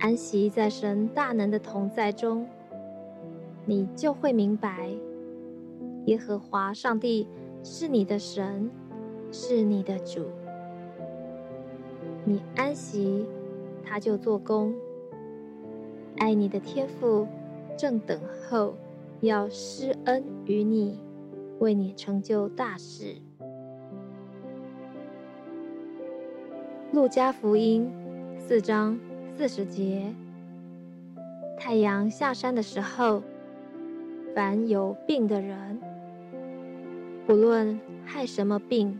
安息在神大能的同在中，你就会明白，耶和华上帝是你的神，是你的主。你安息，他就做工。爱你的天父正等候要施恩于你，为你成就大事。路加福音四章。四十节，太阳下山的时候，凡有病的人，不论害什么病，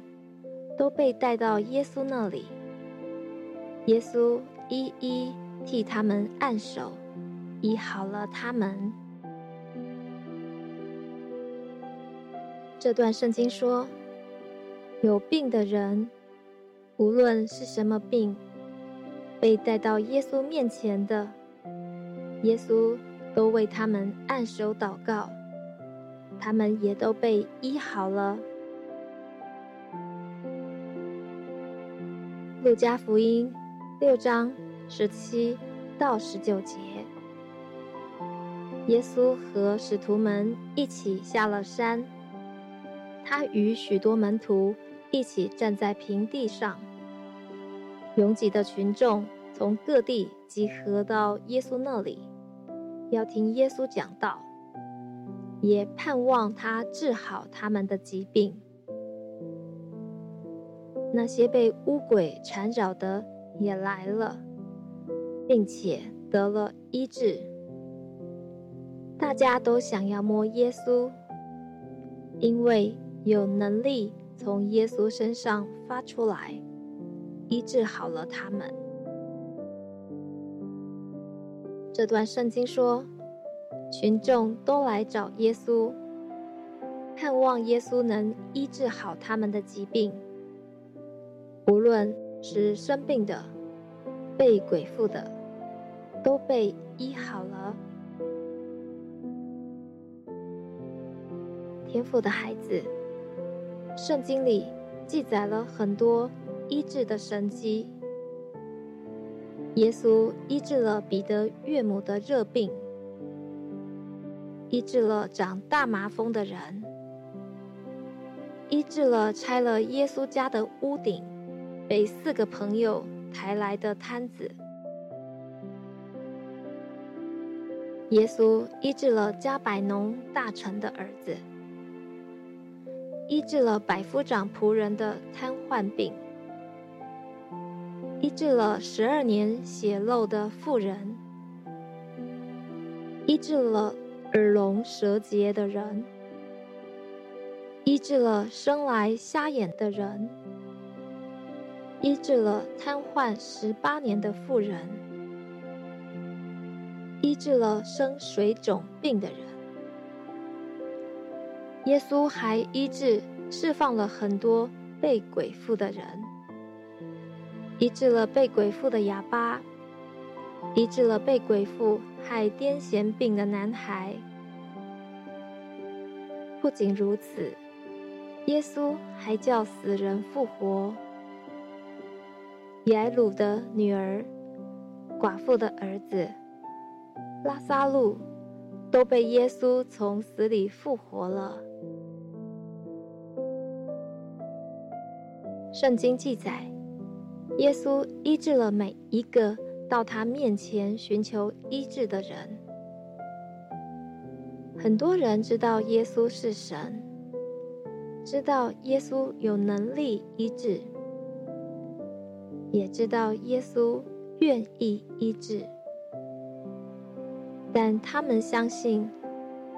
都被带到耶稣那里。耶稣一一替他们按手，医好了他们。这段圣经说，有病的人，无论是什么病。被带到耶稣面前的，耶稣都为他们按手祷告，他们也都被医好了。路加福音六章十七到十九节，耶稣和使徒们一起下了山，他与许多门徒一起站在平地上。拥挤的群众从各地集合到耶稣那里，要听耶稣讲道，也盼望他治好他们的疾病。那些被污鬼缠绕的也来了，并且得了医治。大家都想要摸耶稣，因为有能力从耶稣身上发出来。医治好了他们。这段圣经说，群众都来找耶稣，盼望耶稣能医治好他们的疾病，无论是生病的、被鬼附的，都被医好了。天父的孩子，圣经里记载了很多。医治的神迹，耶稣医治了彼得岳母的热病，医治了长大麻风的人，医治了拆了耶稣家的屋顶被四个朋友抬来的瘫子，耶稣医治了加百农大臣的儿子，医治了百夫长仆人的瘫痪病。医治了十二年血漏的妇人，医治了耳聋舌结的人，医治了生来瞎眼的人，医治了瘫痪十八年的妇人，医治了生水肿病的人。耶稣还医治、释放了很多被鬼附的人。医治了被鬼附的哑巴，医治了被鬼附害癫痫病的男孩。不仅如此，耶稣还叫死人复活。雅鲁的女儿、寡妇的儿子、拉撒路都被耶稣从死里复活了。圣经记载。耶稣医治了每一个到他面前寻求医治的人。很多人知道耶稣是神，知道耶稣有能力医治，也知道耶稣愿意医治，但他们相信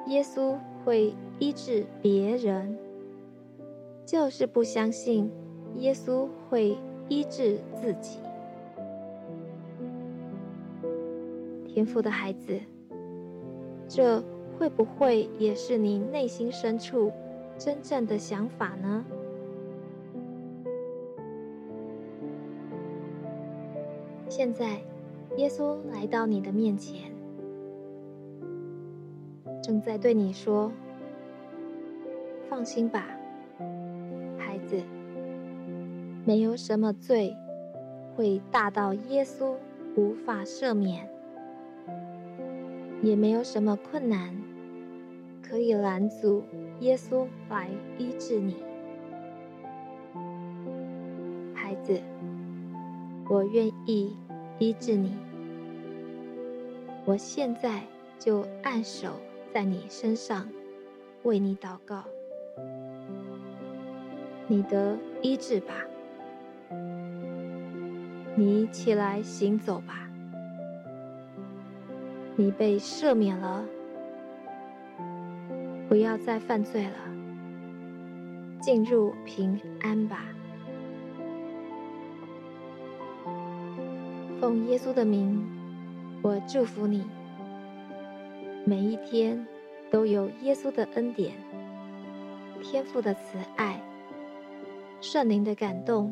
耶稣会医治别人，就是不相信耶稣会。医治自己，天父的孩子，这会不会也是你内心深处真正的想法呢？现在，耶稣来到你的面前，正在对你说：“放心吧，没有什么罪会大到耶稣无法赦免，也没有什么困难可以拦阻耶稣来医治你，孩子。”我愿意医治你，我现在就按手在你身上，为你祷告，你得医治吧，你起来行走吧，你被赦免了，不要再犯罪了，进入平安吧。奉耶稣的名，我祝福你。每一天都有耶稣的恩典、天父的慈爱、圣灵的感动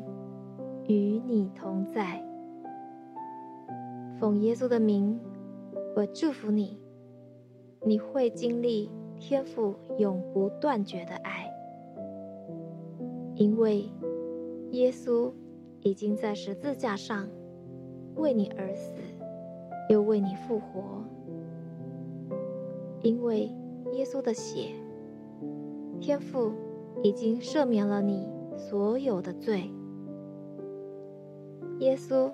与你同在。奉耶稣的名，我祝福你。你会经历天父永不断绝的爱，因为耶稣已经在十字架上。为你而死，又为你复活。因为耶稣的血，天父已经赦免了你所有的罪。耶稣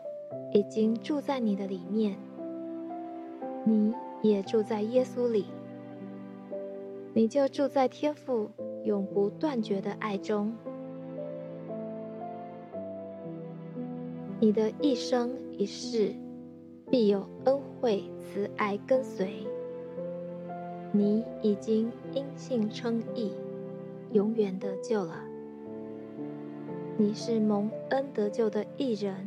已经住在你的里面，你也住在耶稣里，你就住在天父永不断绝的爱中。你的一生一世，必有恩惠慈爱跟随。你已经因信称义，永远得救了。你是蒙恩得救的义人，